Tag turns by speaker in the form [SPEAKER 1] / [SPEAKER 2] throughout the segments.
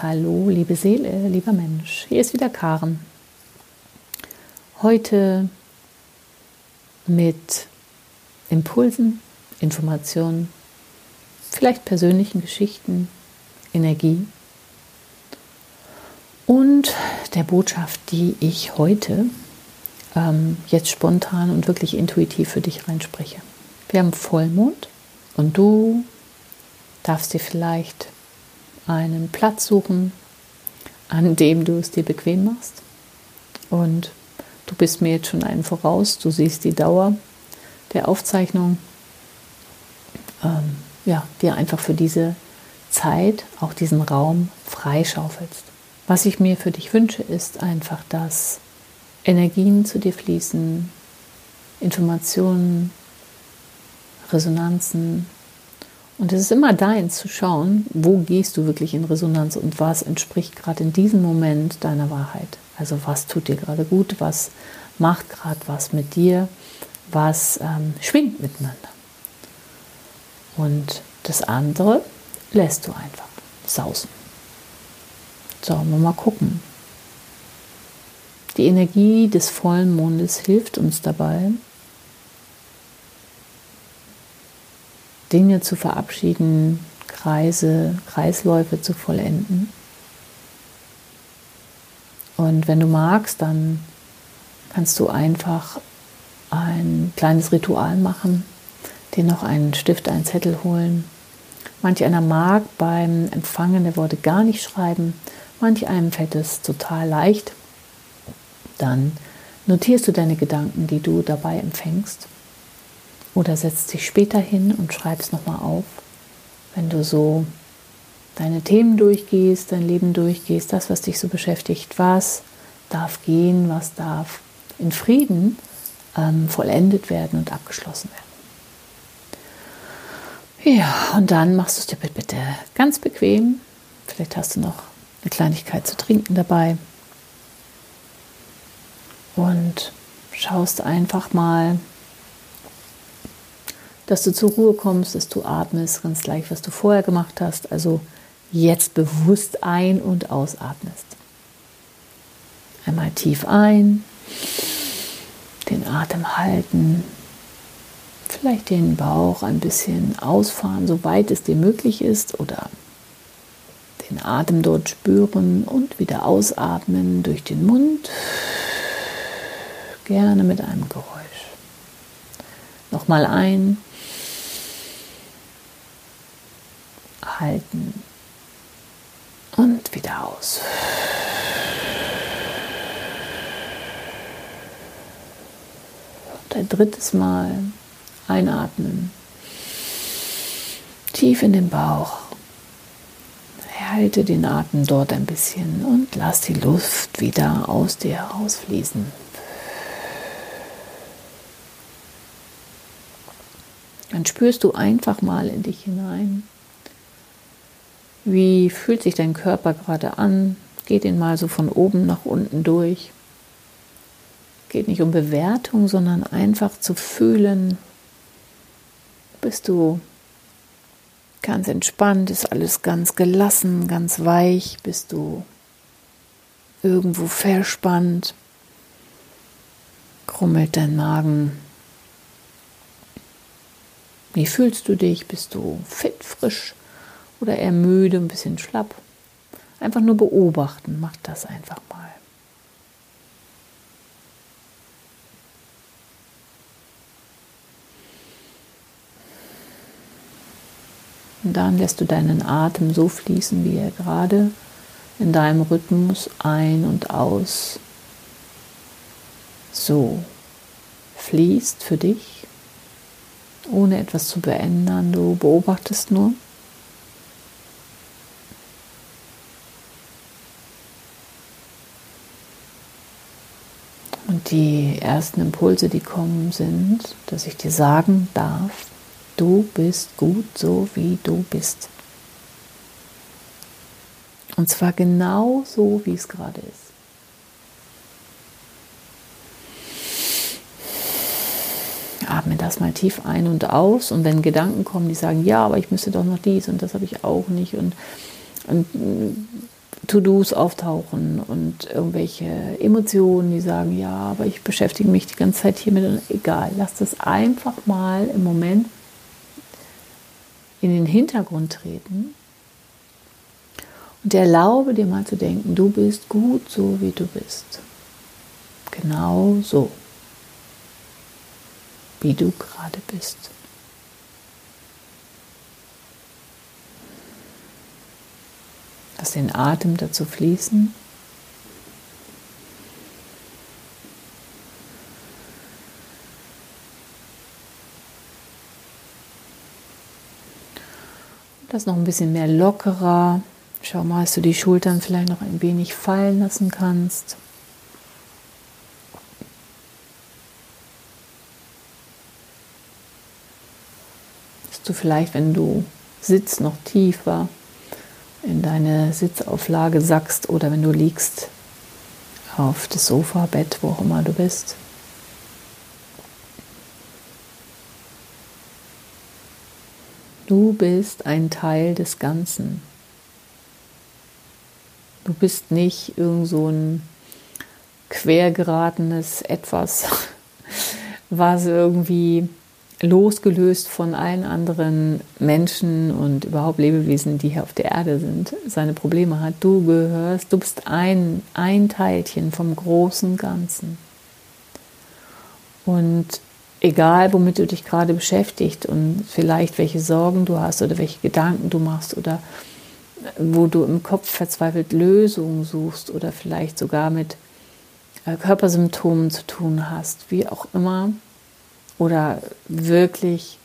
[SPEAKER 1] Hallo, liebe Seele, lieber Mensch, hier ist wieder Karen. Heute mit Impulsen, Informationen, vielleicht persönlichen Geschichten, Energie und der Botschaft, die ich heute ähm, jetzt spontan und wirklich intuitiv für dich reinspreche. Wir haben Vollmond und du darfst dir vielleicht einen Platz suchen, an dem du es dir bequem machst. Und du bist mir jetzt schon einen voraus. Du siehst die Dauer der Aufzeichnung. Ähm, ja, dir einfach für diese Zeit, auch diesen Raum freischaufelst. Was ich mir für dich wünsche, ist einfach, dass Energien zu dir fließen, Informationen, Resonanzen, und es ist immer dein zu schauen, wo gehst du wirklich in Resonanz und was entspricht gerade in diesem Moment deiner Wahrheit. Also was tut dir gerade gut, was macht gerade was mit dir, was ähm, schwingt miteinander. Und das andere lässt du einfach sausen. So, mal gucken. Die Energie des vollen Mondes hilft uns dabei, Dinge zu verabschieden, Kreise, Kreisläufe zu vollenden. Und wenn du magst, dann kannst du einfach ein kleines Ritual machen, dir noch einen Stift, einen Zettel holen. Manch einer mag beim Empfangen der Worte gar nicht schreiben, manch einem fällt es total leicht. Dann notierst du deine Gedanken, die du dabei empfängst oder setzt dich später hin und schreibst nochmal auf, wenn du so deine Themen durchgehst, dein Leben durchgehst, das, was dich so beschäftigt, was darf gehen, was darf in Frieden ähm, vollendet werden und abgeschlossen werden. Ja, und dann machst du es dir bitte ganz bequem. Vielleicht hast du noch eine Kleinigkeit zu trinken dabei. Und schaust einfach mal, dass du zur Ruhe kommst, dass du atmest, ganz gleich, was du vorher gemacht hast. Also jetzt bewusst ein- und ausatmest. Einmal tief ein, den Atem halten, vielleicht den Bauch ein bisschen ausfahren, soweit es dir möglich ist, oder den Atem dort spüren und wieder ausatmen durch den Mund, gerne mit einem Geräusch. Nochmal ein. Halten und wieder aus. Und ein drittes Mal einatmen. Tief in den Bauch. Halte den Atem dort ein bisschen und lass die Luft wieder aus dir herausfließen. Dann spürst du einfach mal in dich hinein. Wie fühlt sich dein Körper gerade an? Geht ihn mal so von oben nach unten durch. Geht nicht um Bewertung, sondern einfach zu fühlen. Bist du ganz entspannt? Ist alles ganz gelassen, ganz weich? Bist du irgendwo verspannt? Krummelt dein Magen? Wie fühlst du dich? Bist du fit, frisch? Oder eher müde, ein bisschen schlapp. Einfach nur beobachten, macht das einfach mal. Und dann lässt du deinen Atem so fließen, wie er gerade in deinem Rhythmus ein und aus so fließt für dich, ohne etwas zu beändern. Du beobachtest nur. Und die ersten Impulse, die kommen, sind, dass ich dir sagen darf, du bist gut so, wie du bist. Und zwar genau so, wie es gerade ist. Atme das mal tief ein und aus. Und wenn Gedanken kommen, die sagen, ja, aber ich müsste doch noch dies und das habe ich auch nicht. Und und To-Dos auftauchen und irgendwelche Emotionen, die sagen, ja, aber ich beschäftige mich die ganze Zeit hiermit. Egal, lass das einfach mal im Moment in den Hintergrund treten und erlaube dir mal zu denken, du bist gut so, wie du bist. Genau so, wie du gerade bist. Lass den Atem dazu fließen. Das noch ein bisschen mehr lockerer. Schau mal, dass du die Schultern vielleicht noch ein wenig fallen lassen kannst. Dass du vielleicht, wenn du sitzt, noch tiefer in deine Sitzauflage sackst oder wenn du liegst auf das Sofa, Bett, wo auch immer du bist. Du bist ein Teil des Ganzen. Du bist nicht irgend so ein quergeratenes Etwas, was irgendwie losgelöst von allen anderen Menschen und überhaupt Lebewesen, die hier auf der Erde sind, seine Probleme hat. Du gehörst, du bist ein, ein Teilchen vom großen Ganzen. Und egal, womit du dich gerade beschäftigt und vielleicht welche Sorgen du hast oder welche Gedanken du machst oder wo du im Kopf verzweifelt Lösungen suchst oder vielleicht sogar mit äh, Körpersymptomen zu tun hast, wie auch immer, oder wirklich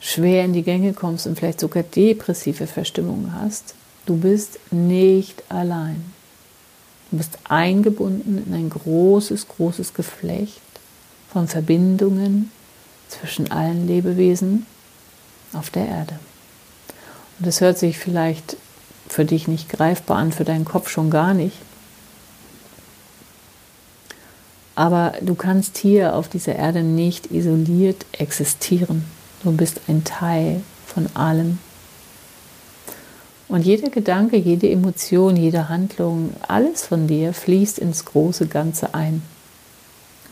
[SPEAKER 1] schwer in die Gänge kommst und vielleicht sogar depressive Verstimmungen hast, du bist nicht allein. Du bist eingebunden in ein großes, großes Geflecht von Verbindungen zwischen allen Lebewesen auf der Erde. Und das hört sich vielleicht für dich nicht greifbar an, für deinen Kopf schon gar nicht. Aber du kannst hier auf dieser Erde nicht isoliert existieren. Du bist ein Teil von allem. Und jeder Gedanke, jede Emotion, jede Handlung, alles von dir fließt ins große Ganze ein.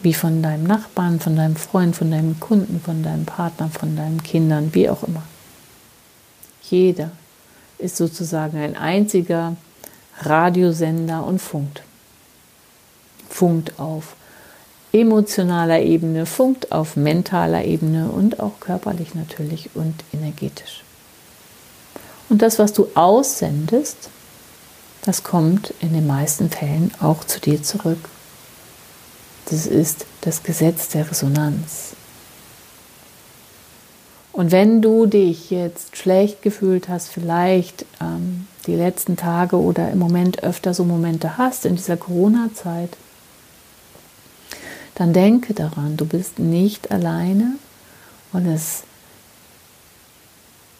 [SPEAKER 1] Wie von deinem Nachbarn, von deinem Freund, von deinem Kunden, von deinem Partner, von deinen Kindern, wie auch immer. Jeder ist sozusagen ein einziger Radiosender und funkt. Funkt auf emotionaler Ebene, funkt auf mentaler Ebene und auch körperlich natürlich und energetisch. Und das, was du aussendest, das kommt in den meisten Fällen auch zu dir zurück. Das ist das Gesetz der Resonanz. Und wenn du dich jetzt schlecht gefühlt hast, vielleicht ähm, die letzten Tage oder im Moment öfter so Momente hast in dieser Corona-Zeit, dann denke daran, du bist nicht alleine und es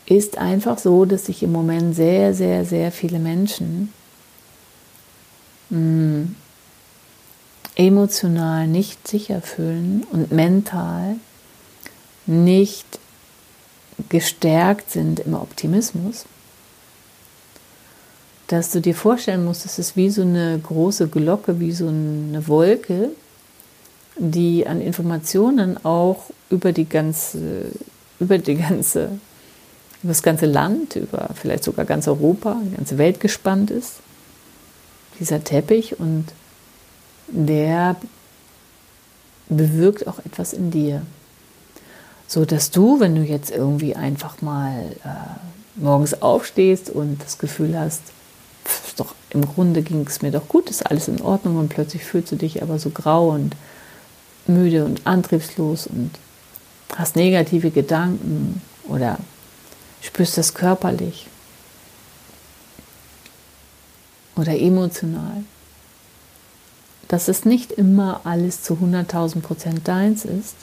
[SPEAKER 1] ist einfach so, dass sich im Moment sehr, sehr, sehr viele Menschen hm, emotional nicht sicher fühlen und mental nicht gestärkt sind im Optimismus, dass du dir vorstellen musst, es ist wie so eine große Glocke, wie so eine Wolke, die an Informationen auch über die ganze, über die ganze, über das ganze Land, über vielleicht sogar ganz Europa, die ganze Welt gespannt ist. Dieser Teppich und der bewirkt auch etwas in dir. So dass du, wenn du jetzt irgendwie einfach mal äh, morgens aufstehst und das Gefühl hast, pf, doch im Grunde ging es mir doch gut, ist alles in Ordnung und plötzlich fühlst du dich aber so grau und müde und antriebslos und hast negative Gedanken oder spürst das körperlich oder emotional, dass es nicht immer alles zu 100.000 Prozent deins ist,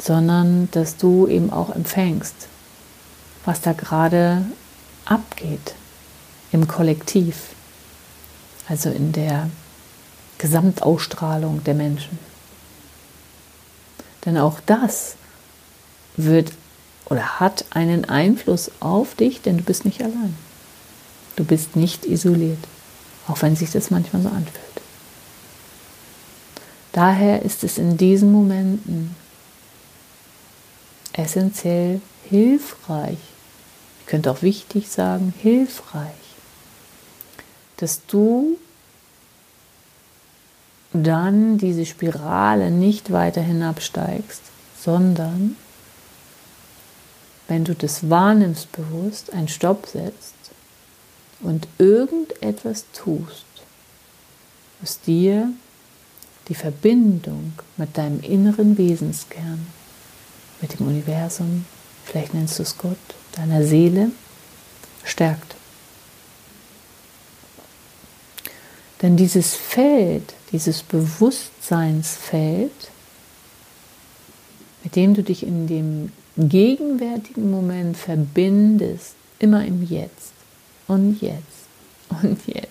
[SPEAKER 1] sondern dass du eben auch empfängst, was da gerade abgeht im Kollektiv, also in der Gesamtausstrahlung der Menschen. Denn auch das wird oder hat einen Einfluss auf dich, denn du bist nicht allein. Du bist nicht isoliert, auch wenn sich das manchmal so anfühlt. Daher ist es in diesen Momenten essentiell hilfreich, ich könnte auch wichtig sagen, hilfreich, dass du dann diese Spirale nicht weiter hinabsteigst, sondern wenn du das wahrnimmst bewusst, einen Stopp setzt und irgendetwas tust, was dir die Verbindung mit deinem inneren Wesenskern, mit dem Universum, vielleicht nennst du es Gott, deiner Seele, stärkt. Denn dieses Feld, dieses Bewusstseinsfeld, mit dem du dich in dem gegenwärtigen Moment verbindest, immer im Jetzt und jetzt und jetzt,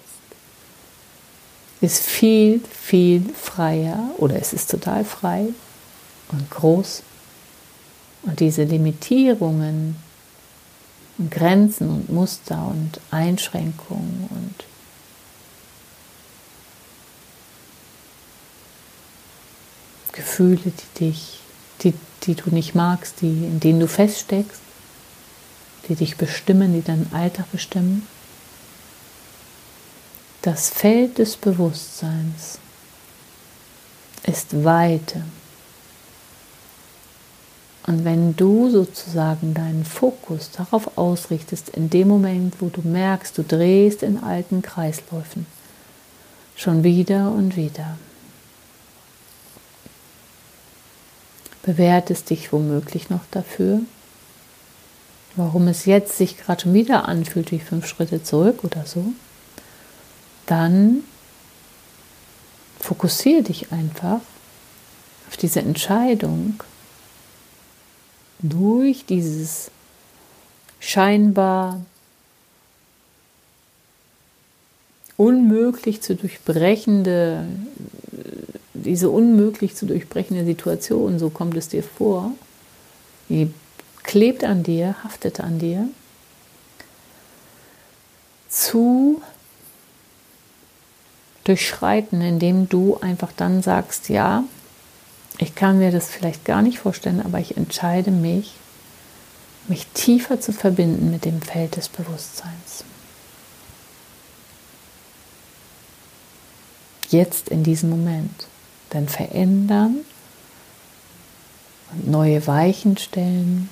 [SPEAKER 1] ist viel, viel freier oder es ist total frei und groß. Und diese Limitierungen und Grenzen und Muster und Einschränkungen und Gefühle, die dich, die, die du nicht magst, die, in denen du feststeckst, die dich bestimmen, die deinen Alltag bestimmen. Das Feld des Bewusstseins ist Weite. Und wenn du sozusagen deinen Fokus darauf ausrichtest, in dem Moment, wo du merkst, du drehst in alten Kreisläufen, schon wieder und wieder, bewertest dich womöglich noch dafür, warum es jetzt sich gerade schon wieder anfühlt wie fünf Schritte zurück oder so, dann fokussiere dich einfach auf diese Entscheidung, durch dieses scheinbar unmöglich zu durchbrechende, diese unmöglich zu durchbrechende Situation, so kommt es dir vor, die klebt an dir, haftet an dir, zu durchschreiten, indem du einfach dann sagst, ja, ich kann mir das vielleicht gar nicht vorstellen, aber ich entscheide mich, mich tiefer zu verbinden mit dem Feld des Bewusstseins. Jetzt in diesem Moment. Denn verändern und neue Weichen stellen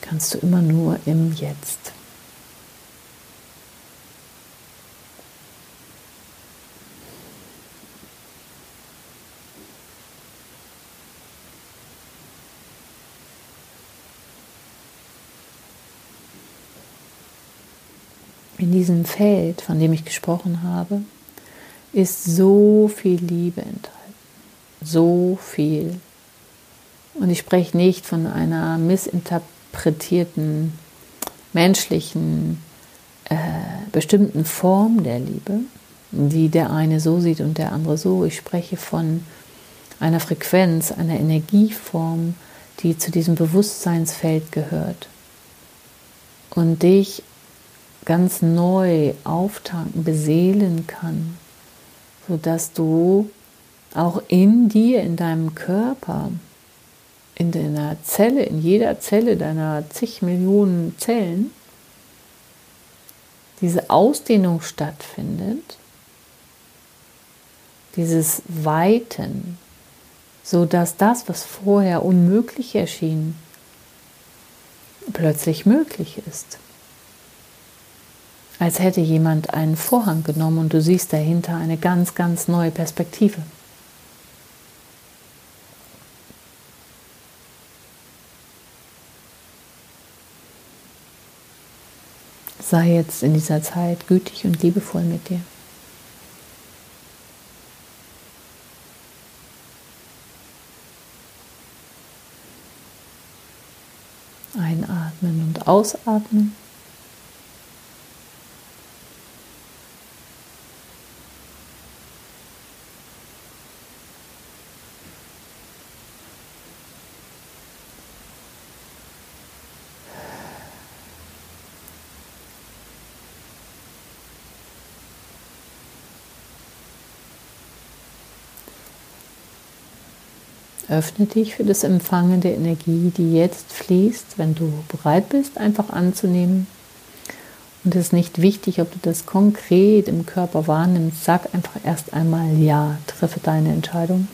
[SPEAKER 1] kannst du immer nur im Jetzt. in diesem Feld, von dem ich gesprochen habe, ist so viel Liebe enthalten. So viel. Und ich spreche nicht von einer missinterpretierten, menschlichen, äh, bestimmten Form der Liebe, die der eine so sieht und der andere so. Ich spreche von einer Frequenz, einer Energieform, die zu diesem Bewusstseinsfeld gehört und dich ganz neu auftanken, beseelen kann, sodass du auch in dir, in deinem Körper, in deiner Zelle, in jeder Zelle deiner zig Millionen Zellen, diese Ausdehnung stattfindet, dieses Weiten, sodass das, was vorher unmöglich erschien, plötzlich möglich ist als hätte jemand einen Vorhang genommen und du siehst dahinter eine ganz, ganz neue Perspektive. Sei jetzt in dieser Zeit gütig und liebevoll mit dir. Einatmen und ausatmen. Öffne dich für das Empfangen der Energie, die jetzt fließt, wenn du bereit bist, einfach anzunehmen. Und es ist nicht wichtig, ob du das konkret im Körper wahrnimmst. Sag einfach erst einmal Ja, treffe deine Entscheidung.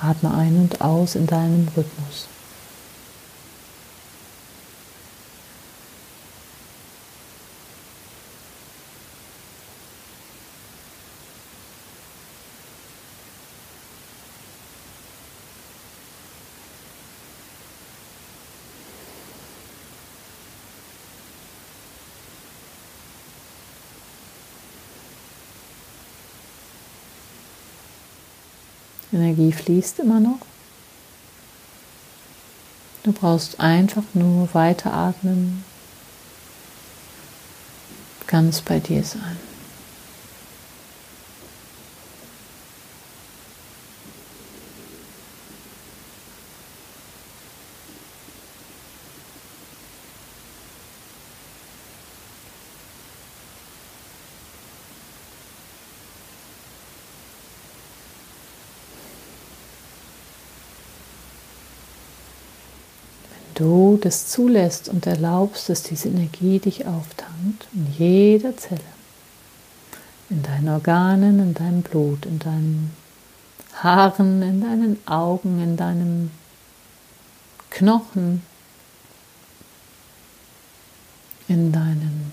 [SPEAKER 1] Atme ein und aus in deinem Rhythmus. Energie fließt immer noch. Du brauchst einfach nur weiteratmen, ganz bei dir sein. du das zulässt und erlaubst, dass diese Energie dich auftankt in jeder Zelle, in deinen Organen, in deinem Blut, in deinen Haaren, in deinen Augen, in deinem Knochen, in deinen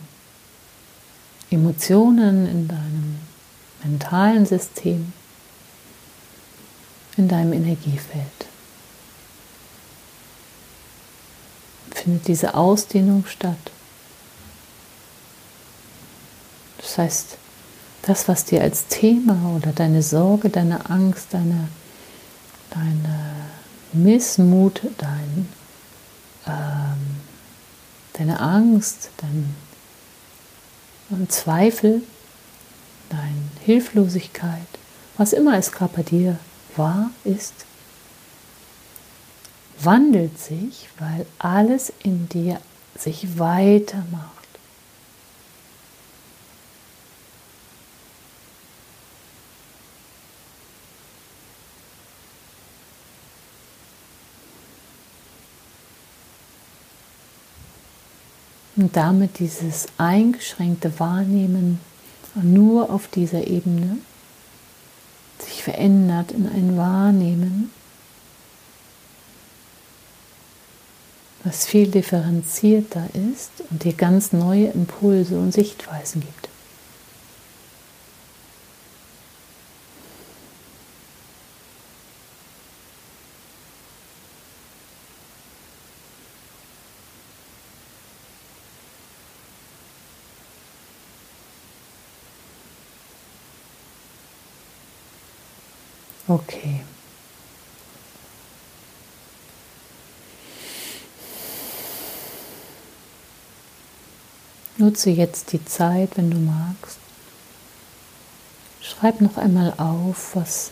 [SPEAKER 1] Emotionen, in deinem mentalen System, in deinem Energiefeld. Findet diese Ausdehnung statt. Das heißt, das, was dir als Thema oder deine Sorge, deine Angst, deine, deine Missmut, dein, ähm, deine Angst, dein, dein Zweifel, deine Hilflosigkeit, was immer es gerade bei dir war, ist, wandelt sich, weil alles in dir sich weitermacht. Und damit dieses eingeschränkte Wahrnehmen nur auf dieser Ebene sich verändert in ein Wahrnehmen, was viel differenzierter ist und dir ganz neue Impulse und Sichtweisen gibt. Okay. Nutze jetzt die Zeit, wenn du magst. Schreib noch einmal auf, was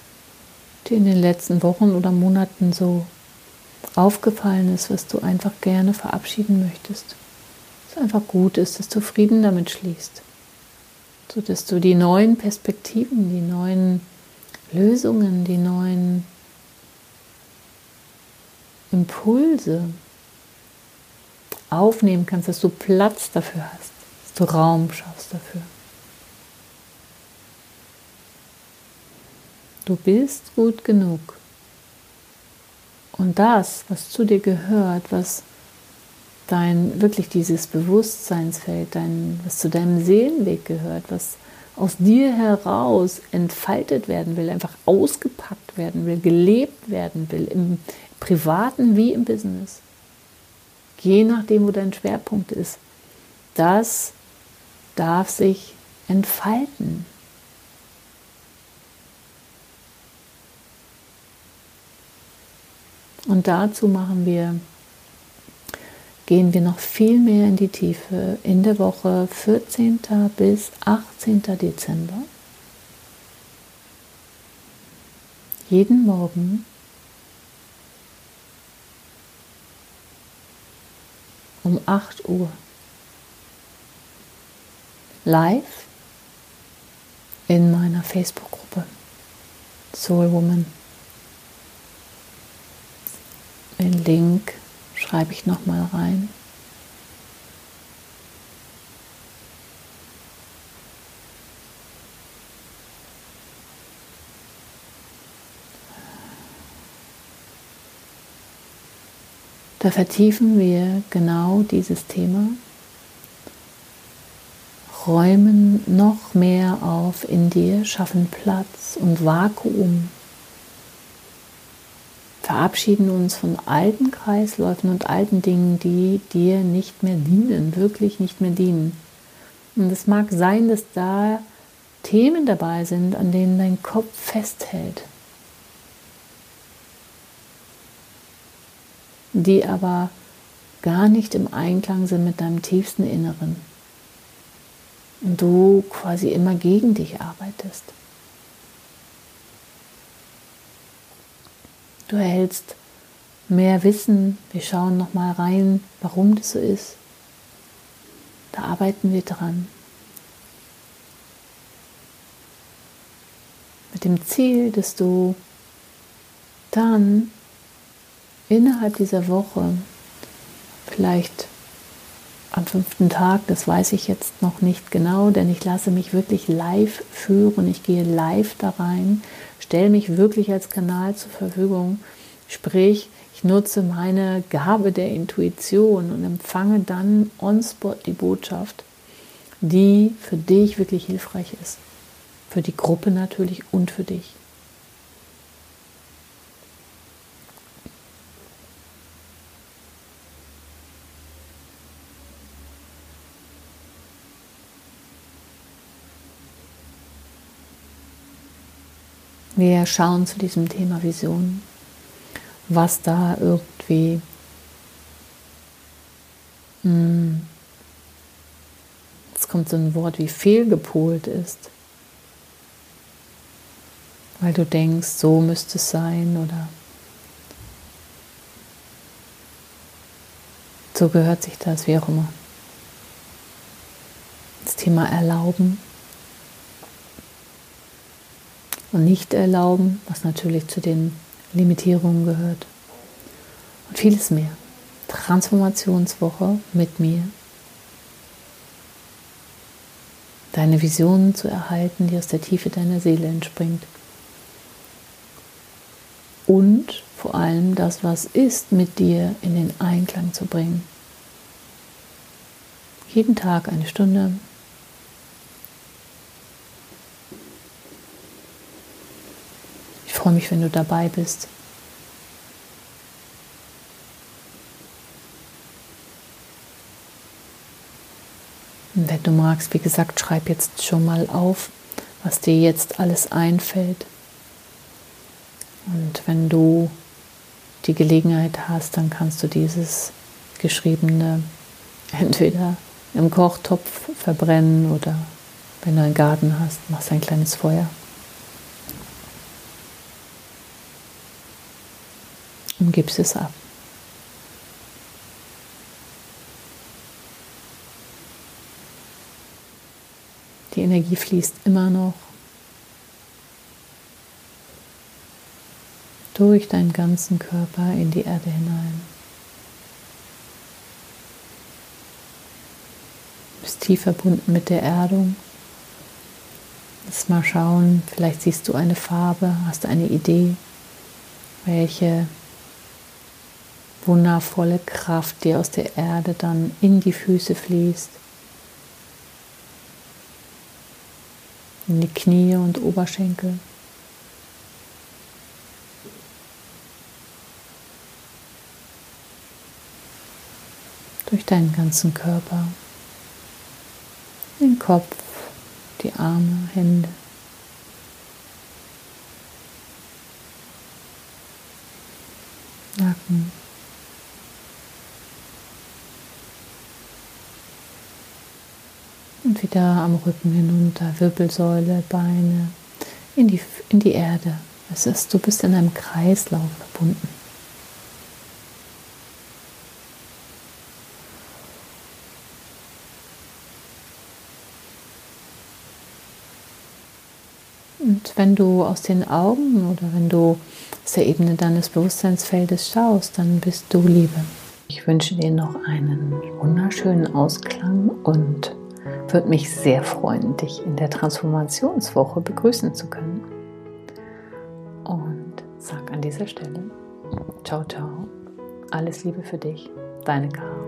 [SPEAKER 1] dir in den letzten Wochen oder Monaten so aufgefallen ist, was du einfach gerne verabschieden möchtest. Was einfach gut ist, dass du Frieden damit schließt. Sodass du die neuen Perspektiven, die neuen Lösungen, die neuen Impulse aufnehmen kannst, dass du Platz dafür hast du Raum schaffst dafür. Du bist gut genug. Und das, was zu dir gehört, was dein wirklich dieses Bewusstseinsfeld, dein, was zu deinem Seelenweg gehört, was aus dir heraus entfaltet werden will, einfach ausgepackt werden will, gelebt werden will, im privaten wie im Business. Je nachdem, wo dein Schwerpunkt ist. Das darf sich entfalten. Und dazu machen wir, gehen wir noch viel mehr in die Tiefe in der Woche 14. bis 18. Dezember. Jeden Morgen um 8 Uhr live in meiner Facebook-Gruppe. Soul Woman. Den Link schreibe ich nochmal rein. Da vertiefen wir genau dieses Thema, räumen noch mehr auf in dir, schaffen Platz und Vakuum, verabschieden uns von alten Kreisläufen und alten Dingen, die dir nicht mehr dienen, wirklich nicht mehr dienen. Und es mag sein, dass da Themen dabei sind, an denen dein Kopf festhält. die aber gar nicht im Einklang sind mit deinem tiefsten Inneren. Du quasi immer gegen dich arbeitest. Du erhältst mehr Wissen. Wir schauen noch mal rein, warum das so ist. Da arbeiten wir dran. Mit dem Ziel, dass du dann innerhalb dieser Woche, vielleicht am fünften Tag, das weiß ich jetzt noch nicht genau, denn ich lasse mich wirklich live führen, ich gehe live da rein, stelle mich wirklich als Kanal zur Verfügung, sprich, ich nutze meine Gabe der Intuition und empfange dann on-spot die Botschaft, die für dich wirklich hilfreich ist. Für die Gruppe natürlich und für dich. Wir schauen zu diesem Thema Vision, was da irgendwie hm, jetzt kommt so ein Wort wie fehlgepolt ist, weil du denkst, so müsste es sein oder so gehört sich das, wie auch immer. Das Thema Erlauben und nicht erlauben, was natürlich zu den Limitierungen gehört. Und vieles mehr. Transformationswoche mit mir. Deine Visionen zu erhalten, die aus der Tiefe deiner Seele entspringt. Und vor allem das, was ist, mit dir in den Einklang zu bringen. Jeden Tag eine Stunde, freue mich, wenn du dabei bist. Und wenn du magst, wie gesagt, schreib jetzt schon mal auf, was dir jetzt alles einfällt. Und wenn du die Gelegenheit hast, dann kannst du dieses geschriebene entweder im Kochtopf verbrennen oder wenn du einen Garten hast, machst ein kleines Feuer. Und gibst es ab. Die Energie fließt immer noch durch deinen ganzen Körper in die Erde hinein. Du bist tief verbunden mit der Erdung. Lass mal schauen, vielleicht siehst du eine Farbe, hast eine Idee, welche wundervolle Kraft, die aus der Erde dann in die Füße fließt, in die Knie und Oberschenkel. Durch deinen ganzen Körper, den Kopf, die Arme, Hände. Nacken. Wieder am Rücken hinunter, Wirbelsäule, Beine, in die, in die Erde. Es ist, du bist in einem Kreislauf verbunden. Und wenn du aus den Augen oder wenn du aus der Ebene deines Bewusstseinsfeldes schaust, dann bist du Liebe. Ich wünsche dir noch einen wunderschönen Ausklang und würde mich sehr freuen, dich in der Transformationswoche begrüßen zu können. Und sag an dieser Stelle, ciao, ciao, alles Liebe für dich, deine Caro.